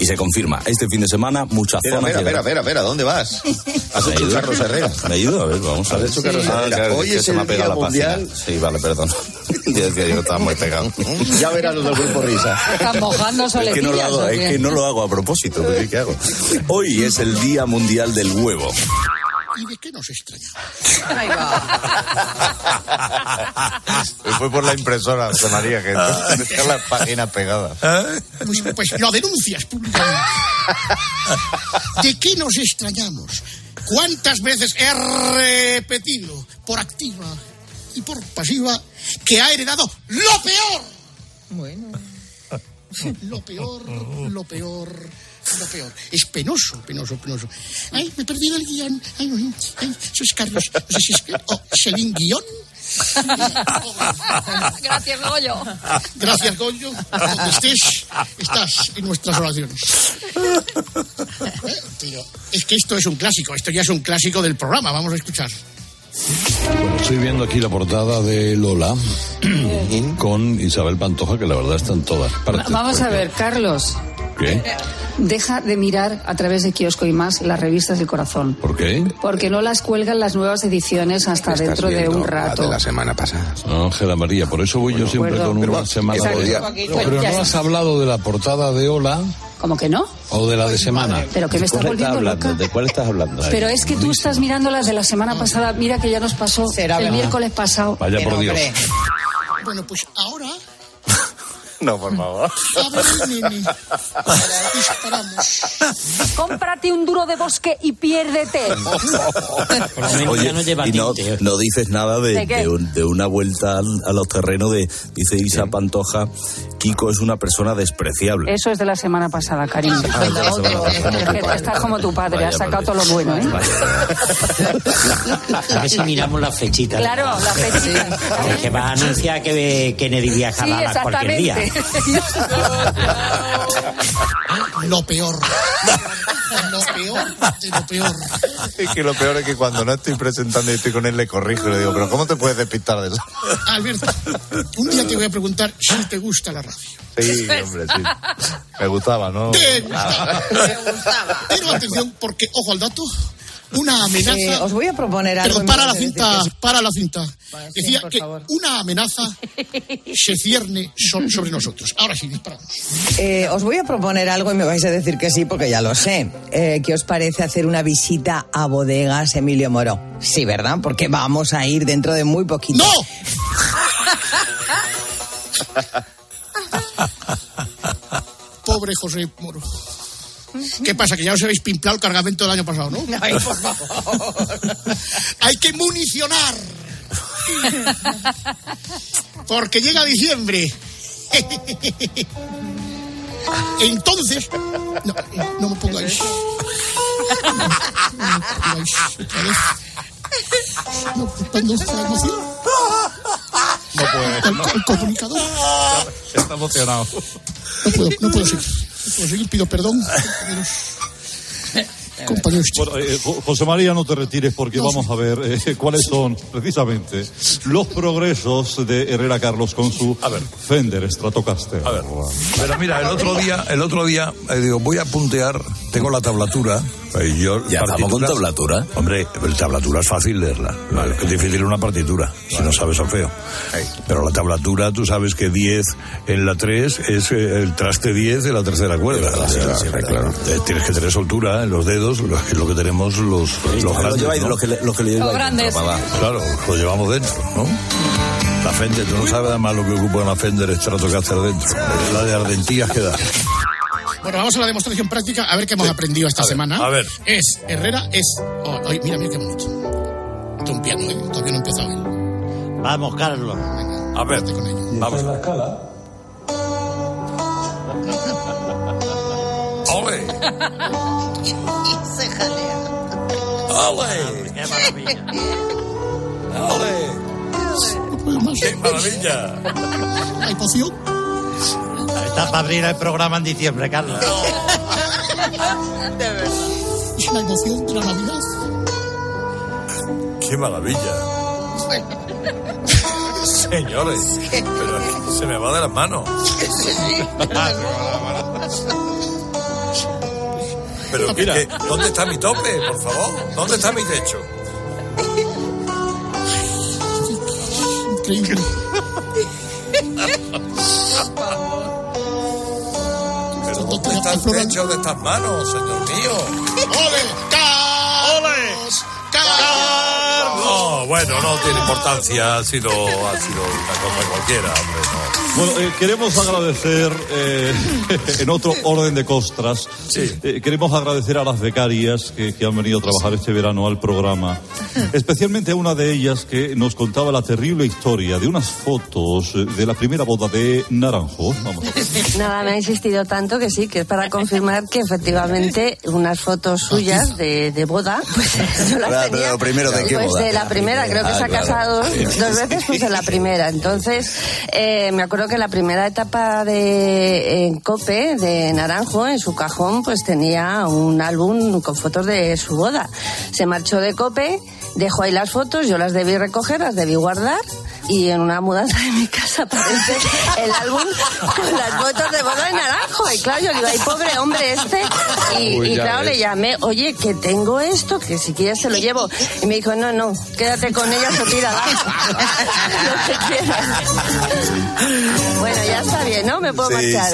Y se confirma, este fin de semana muchas Espera, zonas... espera, espera, espera, espera, ¿dónde vas? (laughs) Has ¿Me hecho? Carlos Herrera. ¿Me ayuda? A ver, vamos a Has ver. hecho Carlos Herrera. Hoy que es se me el ha pegado la página. Mundial. Sí, vale, perdón. (laughs) Ya decía yo que estaba muy pegado. Ya verás los del grupo Risa. Están mojando Es que no lo hago, ¿o es que no lo hago a propósito, pero ¿qué hago? Hoy es el Día Mundial del Huevo. ¿Y de qué nos extraña? Fue por la impresora, José María, que (laughs) dejar las páginas pegadas. Pues, pues lo denuncias públicamente. ¿De qué nos extrañamos? ¿Cuántas veces he repetido, por activa y por pasiva, que ha heredado lo peor? Bueno. Lo peor, lo peor, lo peor. Es penoso, penoso, penoso. Ay, me he perdido el guion. Ay, no, ay, eso es Carlos. No sé si es, oh, ¿es el guion. (laughs) Gracias, Goyo. Gracias, Goyo. Donde estés, estás en nuestras oraciones. Pero es que esto es un clásico, esto ya es un clásico del programa, vamos a escuchar. Bueno, estoy viendo aquí la portada de Lola con Isabel Pantoja, que la verdad está en todas partes. Vamos a ver, Carlos. ¿Qué? Deja de mirar a través de Kiosco y más las revistas del corazón. ¿Por qué? Porque no las cuelgan las nuevas ediciones hasta dentro de un rato. la semana pasada. Ángela María, por eso voy yo siempre acuerdo. con Pero una semana exacto. de... Pero no has hablado de la portada de Ola ¿Cómo que no? o de la de semana. Pero que me está volviendo loca. ¿De cuál estás hablando? Pero es que tú estás mirando las de la semana pasada. Mira que ya nos pasó Será el verdad. miércoles pasado. Vaya por Dios. Bueno, pues ahora (laughs) No, por favor. Cómprate un duro de bosque y piérdete. (laughs) Oye, y no, no dices nada de, ¿De de un- de una vuelta al- a los terrenos de, dice Isa Pantoja, Kiko es una persona despreciable. Eso es de la semana pasada, cariño. Ah, estás como tu padre, Vaya, has sacado todo lo bueno, ¿eh? A ver si miramos la fechita. Claro, la fechita. Es que va a anunciar que Kennedy Sí, viajará a cualquier día. Lo peor. Lo peor de lo peor. Es que lo peor es que cuando no estoy presentando y estoy con él le corrijo y le digo, pero ¿cómo te puedes despistar de eso? Alberto, un día te voy a preguntar si te gusta la radio. Sí, hombre, sí. Me gustaba, ¿no? Te gustaba. Pero atención, porque, ojo al dato, una amenaza. Eh, os voy a proponer algo. Pero para la cinta, para la cinta. Decía que favor. una amenaza (laughs) se cierne so- sobre nosotros. Ahora sí, disparamos. Eh, os voy a proponer algo y me vais a decir que sí, porque ya lo sé. Eh, ¿Qué os parece hacer una visita a bodegas Emilio Moro? Sí, ¿verdad? Porque vamos a ir dentro de muy poquito. ¡No! (laughs) Pobre José Moro. ¿Qué pasa? Que ya os habéis pimplado el cargamento del año pasado, ¿no? (laughs) Ay, por favor. (laughs) Hay que municionar. Porque llega diciembre. (laughs) Entonces. No, no me pongáis. No me pongáis otra vez. No. No puede. El, el comunicador. Está emocionado. No puedo, no puedo seguir. Seguir, pido perdón. (laughs) compañeros. Bueno, eh, Jo- José María, no te retires porque No, vamos a ver eh, (laughs) cuáles son precisamente los progresos de Herrera Carlos con su Fender Stratocaster. A ver. Pero mira, el otro día, el otro día, eh, digo, voy a puntear tengo la tablatura. eh, Yo, Ya estamos con tablatura. Hombre, el tablatura es fácil leerla. Vale, Es difícil una partitura, si no sabes solfeo. Pero la tablatura, tú sabes que 10 en la 3 es eh, el traste 10 de la tercera cuerda. O sea, claro. Eh, Tienes que tener soltura en los dedos, lo que es lo que tenemos los, los Lo grandes. lleváis, ¿no? los que le- los que le Los grandes. Claro, lo llevamos dentro, ¿no? La Fender, tú no sabes además lo que ocupa una Fender Stratocaster dentro. Es la de ardentías que da. Bueno, vamos a la demostración práctica a ver qué hemos aprendido esta semana. a ver. Es, Herrera es. oh, ay, mira, mira qué bonito. Esto es un piano, ¿eh? Todavía no he empezado él. Vamos, Carlos. A ver, vamos. la escala. ¡Ole! Se jalea. ¡Ole! ¡Qué maravilla! ¡Ole! ¡Qué maravilla! ¿Hay poción? Está para abrir el programa en diciembre, Carlos. De verdad. ¿Es la emoción de la Navidad? ¡Qué maravilla! Señores, pero se me va de las manos. Pero Mira. ¿qué- ¿dónde está mi tope, por favor? ¿Dónde está mi techo? Increíble. Dónde está el techo de estas manos, señor mío? ¡Ole! ¡Carlos! ¡Carlos! No, bueno, no tiene importancia, ha sido, ha sido una cosa cualquiera, hombre, no. Bueno, eh, queremos agradecer, eh, (laughs) en otro orden de costras, eh, queremos agradecer a las becarias que, que han venido a trabajar este verano al programa, especialmente a una de ellas que nos contaba la terrible historia de unas fotos eh, de la primera boda de Naranjo. Vamos. (laughs) Nada, me ha insistido tanto que sí, que es para confirmar que efectivamente unas fotos suyas de, de boda, (laughs) pues yo las Claro, tenía. pero primero, ¿de qué pues boda? de la primera, creo que Ah, se ha claro. casado dos, veces, pues en la primera. Entonces, eh, me acuerdo que la primera etapa de en COPE, de Naranjo, en su cajón, pues tenía un álbum con fotos de su boda. Se marchó de COPE, dejó ahí las fotos, yo las debí recoger, las debí guardar. Y en una mudanza de mi casa aparece el álbum con las fotos de boda de naranjo. Y claro, yo digo, ay, pobre hombre este. Y, Uy, y ya claro, ves. le llamé, oye, que tengo esto, que si quieres se lo llevo. Y me dijo, no, no, quédate con ella o tírala. (laughs) lo que quieras. Bueno, ya está bien, ¿no? Me puedo Sí. marchar.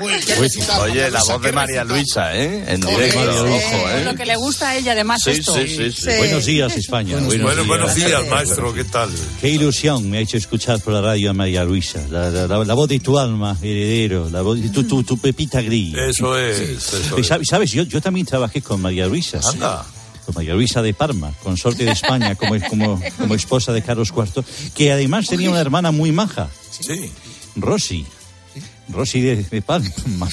Oye, la voz de María Luisa, ¿eh? En directo, ojo, ¿eh? Lo que le gusta a ella, además, Sí, esto. sí, sí, sí. Buenos días, España. Buenos, Bueno, días. buenos días, maestro, ¿qué tal? Qué ilusión me ha hecho escuchar por la radio a María Luisa. La, la- la- la voz de tu alma, heredero. La voz de tu, tu, tu pepita gris. Eso es, eso Y es. sabes, yo, yo también trabajé con María Luisa. sí. Anda. Con María Luisa de Parma, consorte de España, como, como, como esposa de Carlos IV, que además tenía una hermana muy maja, Sí. Rosy. Rosy de, de Palma. (laughs)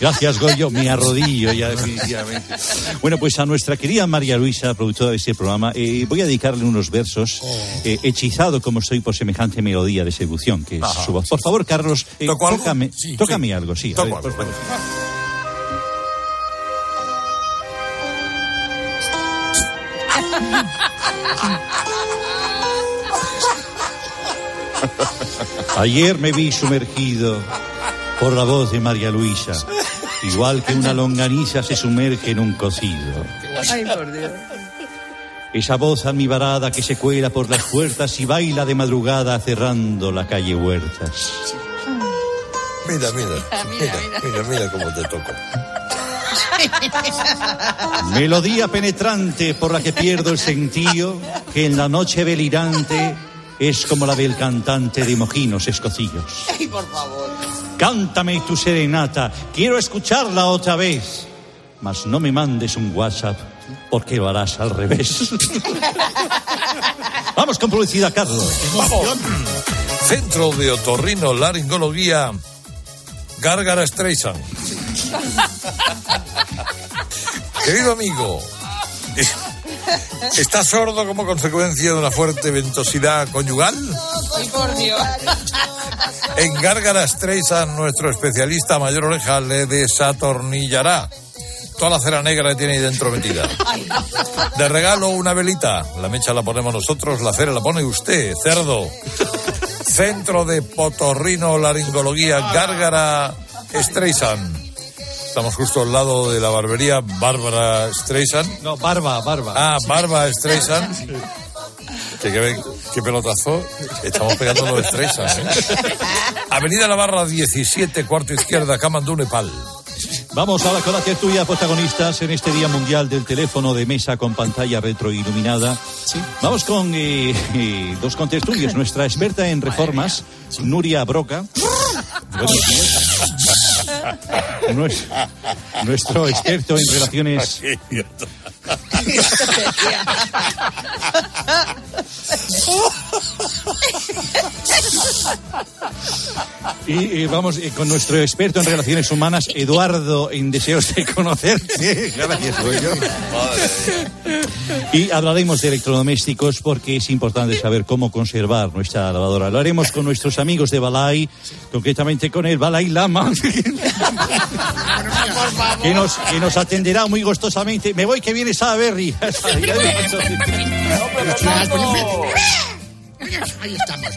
Gracias, Goyo. Me arrodillo ya definitivamente. Bueno, pues a nuestra querida María Luisa, productora de este programa, eh, voy a dedicarle unos versos, eh, hechizado como soy por semejante melodía de seducción, que es Ajá. su voz. Por favor, Carlos, eh, ¿Toco algo? tócame, Sí, tócame sí. algo, sí. a Toco ver, algo, por favor. (laughs) Ayer me vi sumergido por la voz de María Luisa, igual que una longaniza se sumerge en un cocido. Ay, por Dios. Esa voz almibarada que se cuela por las puertas y baila de madrugada cerrando la calle Huertas. Mira, mira, mira, mira, mira cómo te toco. Melodía penetrante por la que pierdo el sentido, que en la noche delirante es como la del cantante de mojinos escocillos. Ay, por favor. Cántame tu serenata, quiero escucharla otra vez. Mas no me mandes un WhatsApp, porque lo harás al revés. (laughs) Vamos con publicidad, Carlos. Vamos. Centro de Otorrino Laringología Gárgara Streisand. Querido amigo, ¿estás sordo como consecuencia de una fuerte ventosidad conyugal? Ay, por Dios. En Gárgara Streisand, nuestro especialista mayor oreja le desatornillará toda la cera negra que tiene ahí dentro metida. De regalo una velita. La mecha la ponemos nosotros, la cera la pone usted, cerdo. Centro de Potorrino Laringología Gárgara Streisand. Estamos justo al lado de la barbería Bárbara Streisand. No, Barba, Barba. Ah, Barba Streisand. Que, que, qué pelotazo. Estamos pegando los Streisand. ¿eh? Avenida La Barra 17, cuarto izquierda, Camandú, Nepal. Vamos ahora con la tertulia protagonistas en este Día Mundial del Teléfono de Mesa con pantalla retroiluminada. Vamos con eh, eh, dos contertulios. Nuestra experta en reformas, Nuria Broca. Buenos días. (laughs) Nues- Nuestro experto en relaciones... (laughs) (laughs) Y vamos con nuestro experto en relaciones humanas, Eduardo, en deseos de conocerte. Gracias. Y hablaremos de electrodomésticos porque es importante saber cómo conservar nuestra lavadora. Lo haremos con nuestros amigos de Balay, concretamente con el Balay Lama, que nos, que nos atenderá muy gustosamente. Me voy que viene Sara Berry. Ahí estamos.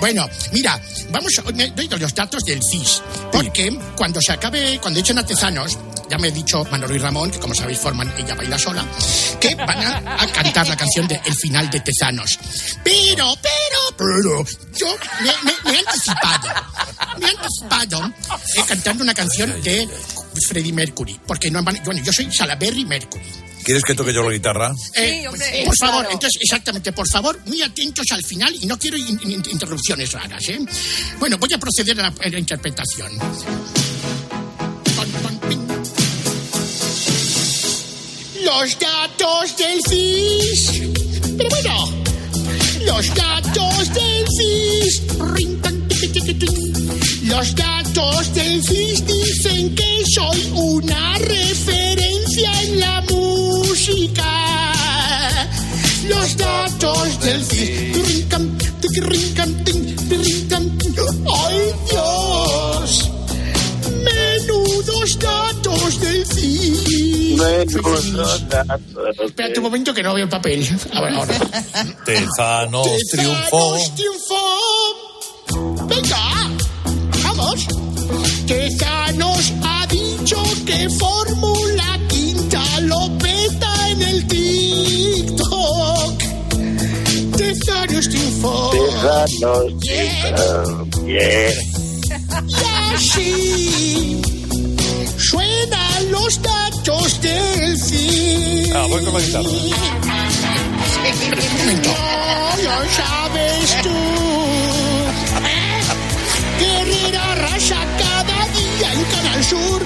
Bueno, mira, vamos a me doy los datos del CIS. Porque cuando se acabe, cuando echen artesanos, ya me he dicho Manolo y Ramón, que como sabéis forman Ella Baila Sola, que van a, a cantar la canción de El final de Tezanos. Pero, pero, pero, yo me, he anticipado. Me he anticipado eh, cantando una canción de Freddie Mercury. Porque no bueno, yo soy Salaberry Mercury. ¿Quieres que toque yo la guitarra? Eh, por favor, entonces, exactamente, por favor, muy atentos al final y no quiero in- in- interrupciones raras, ¿eh? Bueno, voy a proceder a la, a la interpretación. Pon, pon, pin. Los datos del CIS. Pero bueno, los datos del CIS. Rin, Los datos del CIS dicen que soy una referencia en la música. Los datos del CIS. Rincan, tiqui, rincan, tin, rincan. ¡Ay, Dios! Menudos datos del CIS. Espérate un momento que no veo el papel. Ahora, ahora. Tezanos triunfó. Tezanos triunfó. Venga. Tezanos ha dicho que Fórmula Quinta lo peta en el TikTok. Tezanos triunfó. Tezanos Yeah. Y así suenan los datos del CIS. Ah, voy con la guitarra. No lo sabes tú. (laughs) Guerrera arrasa día en Canal Sur.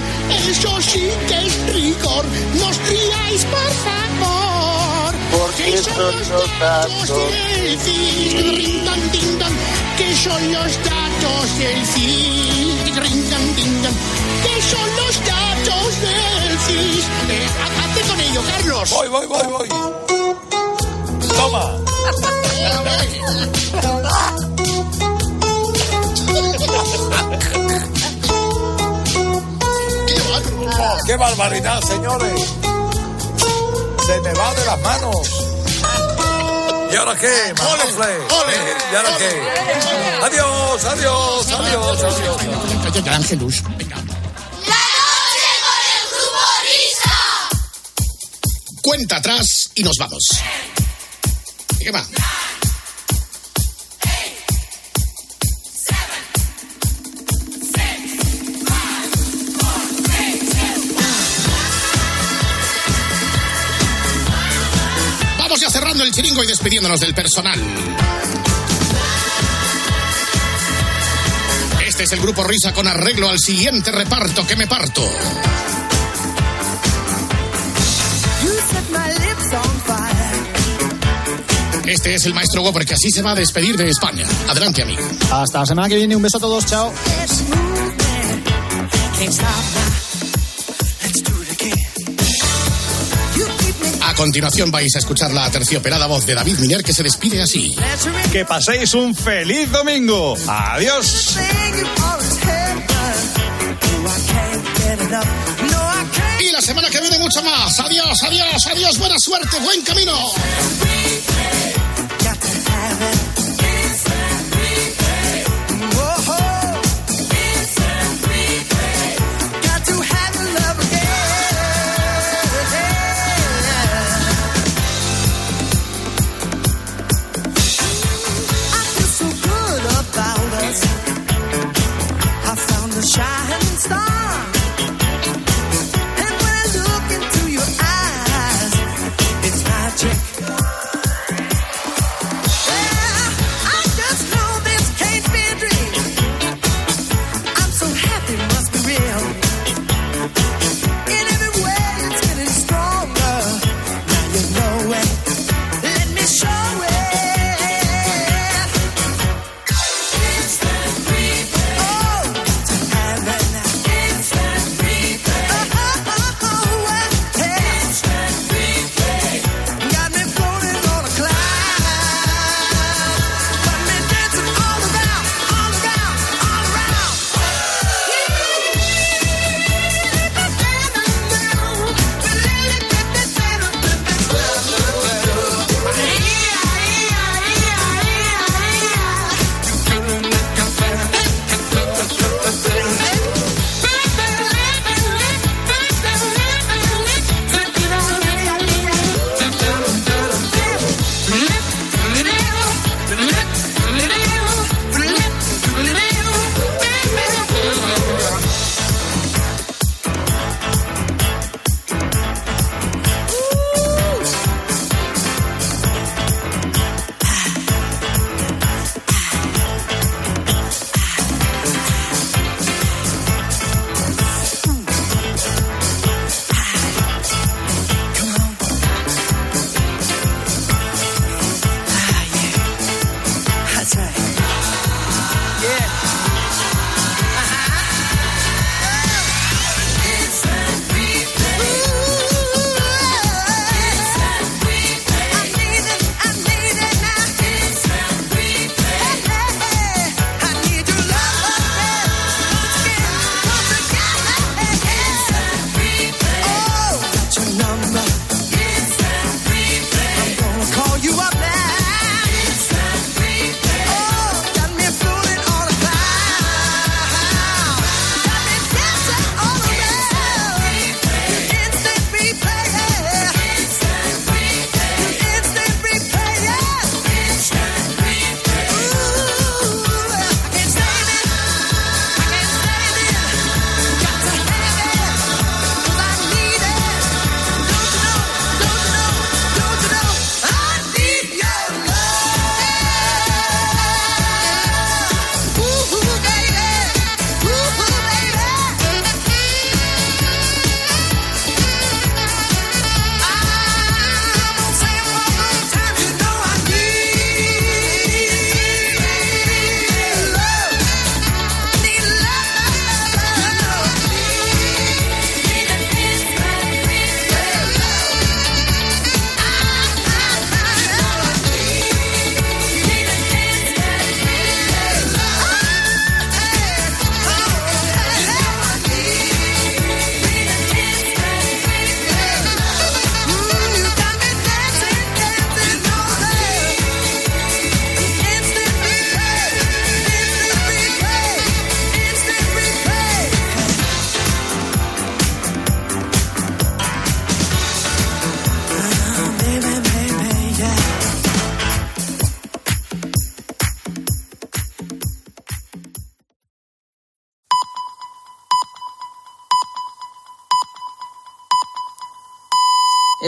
Eso sí que es rigor. Nos riáis, por favor. Porque son los datos del dan. Que son los datos del dan. Que son los datos del CIS. Eh, hazte con ello, Carlos. Voy, voy, voy, voy. Toma. (laughs) ¡Qué barbaridad, señores! Se me va de las manos. ¿Y ahora qué? Manofle? ¿Eh? ¿Y ahora qué? Adiós, adiós, adiós, adiós. Ángelus. Cuenta atrás y nos vamos. ¿Y ¿Qué va? El chiringo y despidiéndonos del personal. Este es el grupo Risa con arreglo al siguiente reparto que me parto. Este es el maestro Whopper que así se va a despedir de España. Adelante, amigo. Hasta la semana que viene. Un beso a todos. Chao. Continuación vais a escuchar la tercioperada voz de David Miner que se despide así. Que paséis un feliz domingo. Adiós. Y la semana que viene mucho más. Adiós, adiós, adiós. Buena suerte, buen camino. check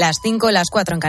las 5, las 4 en